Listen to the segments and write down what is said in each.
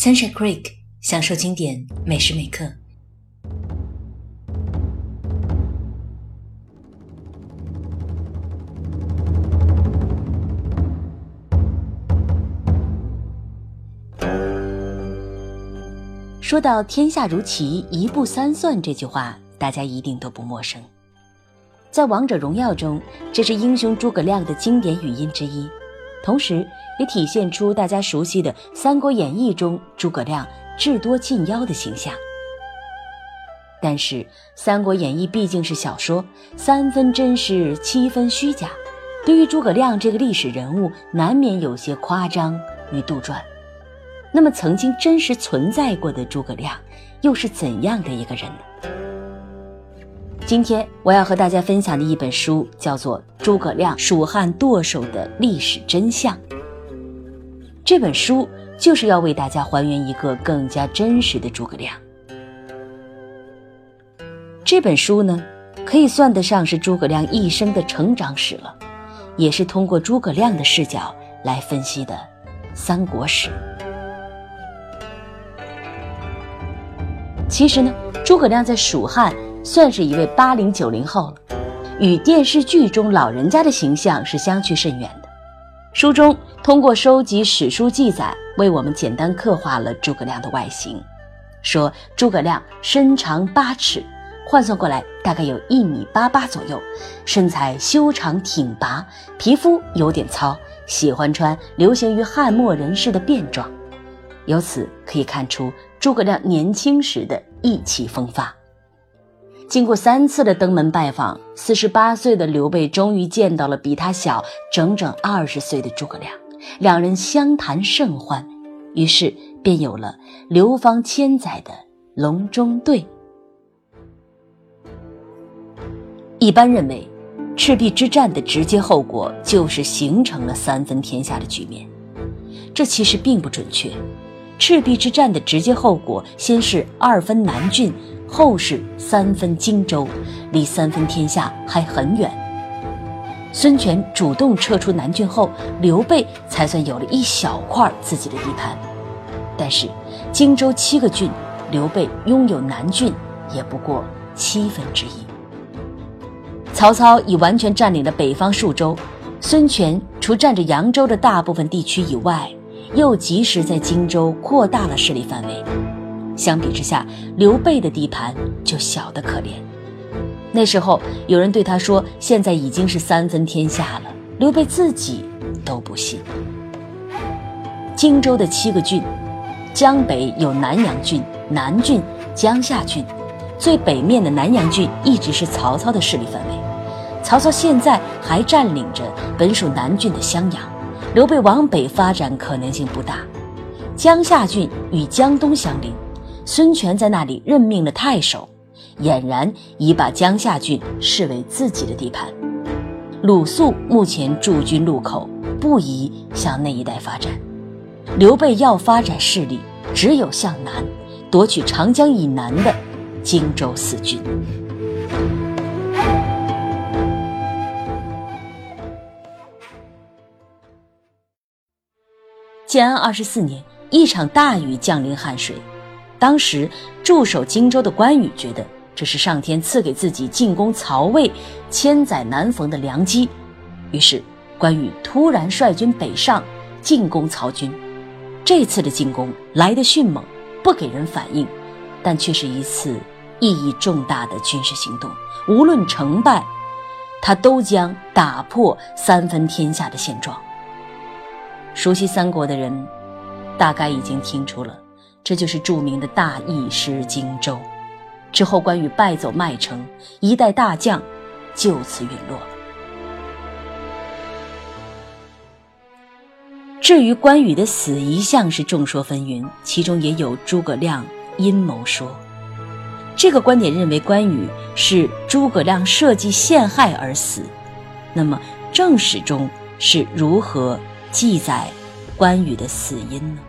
Sunshine Creek，享受经典每时每刻。说到“天下如棋，一步三算”这句话，大家一定都不陌生。在《王者荣耀》中，这是英雄诸葛亮的经典语音之一，同时也体现出大家熟悉的《三国演义》中诸葛亮智多近妖的形象。但是，《三国演义》毕竟是小说，三分真实，七分虚假，对于诸葛亮这个历史人物，难免有些夸张与杜撰。那么，曾经真实存在过的诸葛亮，又是怎样的一个人呢？今天我要和大家分享的一本书叫做《诸葛亮蜀汉舵手的历史真相》。这本书就是要为大家还原一个更加真实的诸葛亮。这本书呢，可以算得上是诸葛亮一生的成长史了，也是通过诸葛亮的视角来分析的三国史。其实呢，诸葛亮在蜀汉算是一位八零九零后了，与电视剧中老人家的形象是相去甚远的。书中通过收集史书记载，为我们简单刻画了诸葛亮的外形，说诸葛亮身长八尺，换算过来大概有一米八八左右，身材修长挺拔，皮肤有点糙，喜欢穿流行于汉末人士的便装。由此可以看出诸葛亮年轻时的意气风发。经过三次的登门拜访，四十八岁的刘备终于见到了比他小整整二十岁的诸葛亮，两人相谈甚欢，于是便有了流芳千载的隆中对。一般认为，赤壁之战的直接后果就是形成了三分天下的局面，这其实并不准确。赤壁之战的直接后果，先是二分南郡，后是三分荆州，离三分天下还很远。孙权主动撤出南郡后，刘备才算有了一小块自己的地盘。但是荆州七个郡，刘备拥有南郡也不过七分之一。曹操已完全占领了北方数州，孙权除占着扬州的大部分地区以外。又及时在荆州扩大了势力范围，相比之下，刘备的地盘就小得可怜。那时候有人对他说：“现在已经是三分天下了。”刘备自己都不信。荆州的七个郡，江北有南阳郡、南郡、江夏郡，最北面的南阳郡一直是曹操的势力范围。曹操现在还占领着本属南郡的襄阳。刘备往北发展可能性不大，江夏郡与江东相邻，孙权在那里任命了太守，俨然已把江夏郡视为自己的地盘。鲁肃目前驻军路口，不宜向那一带发展。刘备要发展势力，只有向南，夺取长江以南的荆州四郡。建安二十四年，一场大雨降临汉水。当时驻守荆州的关羽觉得这是上天赐给自己进攻曹魏千载难逢的良机，于是关羽突然率军北上进攻曹军。这次的进攻来得迅猛，不给人反应，但却是一次意义重大的军事行动。无论成败，他都将打破三分天下的现状。熟悉三国的人，大概已经听出了，这就是著名的大意失荆州。之后，关羽败走麦城，一代大将就此陨落。至于关羽的死，一向是众说纷纭，其中也有诸葛亮阴谋说。这个观点认为关羽是诸葛亮设计陷害而死。那么正史中是如何？记载关羽的死因呢？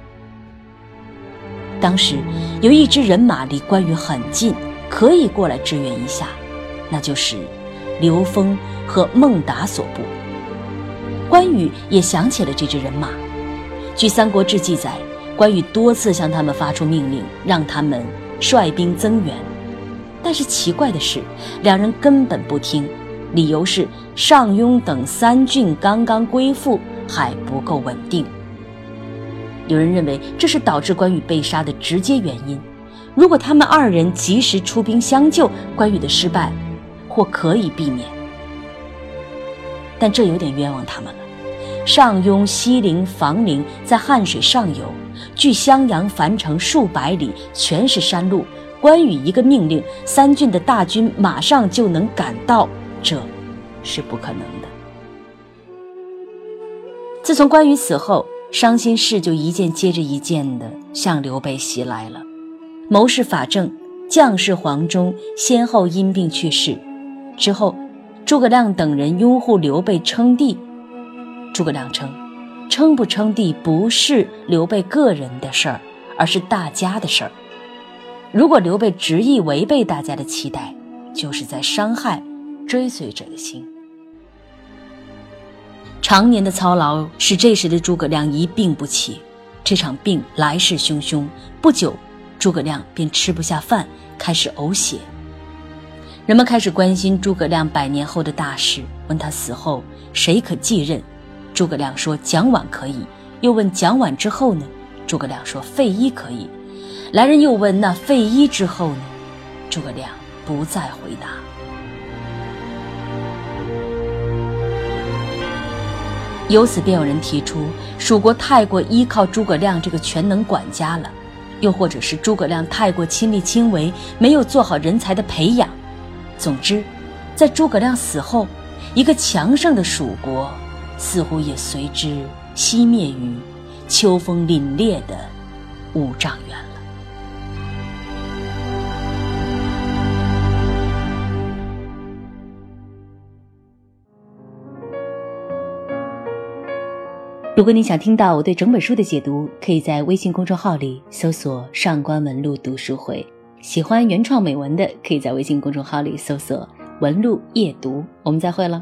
当时有一支人马离关羽很近，可以过来支援一下，那就是刘封和孟达所部。关羽也想起了这支人马。据《三国志》记载，关羽多次向他们发出命令，让他们率兵增援。但是奇怪的是，两人根本不听，理由是上庸等三郡刚刚归附，还不够稳定。有人认为这是导致关羽被杀的直接原因。如果他们二人及时出兵相救，关羽的失败或可以避免。但这有点冤枉他们了。上庸、西陵、房陵在汉水上游，距襄阳、樊城数百里，全是山路。关羽一个命令，三郡的大军马上就能赶到，这是不可能的。自从关羽死后，伤心事就一件接着一件的向刘备袭来了。谋士法正、将士黄忠先后因病去世，之后，诸葛亮等人拥护刘备称帝。诸葛亮称，称不称帝不是刘备个人的事儿，而是大家的事儿。如果刘备执意违背大家的期待，就是在伤害追随者的心。常年的操劳使这时的诸葛亮一病不起，这场病来势汹汹，不久，诸葛亮便吃不下饭，开始呕血。人们开始关心诸葛亮百年后的大事，问他死后谁可继任。诸葛亮说蒋琬可以，又问蒋琬之后呢？诸葛亮说费祎可以。来人又问：“那费祎之后呢？”诸葛亮不再回答。由此便有人提出，蜀国太过依靠诸葛亮这个全能管家了，又或者是诸葛亮太过亲力亲为，没有做好人才的培养。总之，在诸葛亮死后，一个强盛的蜀国似乎也随之熄灭于秋风凛冽的五丈原。如果你想听到我对整本书的解读，可以在微信公众号里搜索“上官文露读书会”。喜欢原创美文的，可以在微信公众号里搜索“文露夜读”。我们再会了。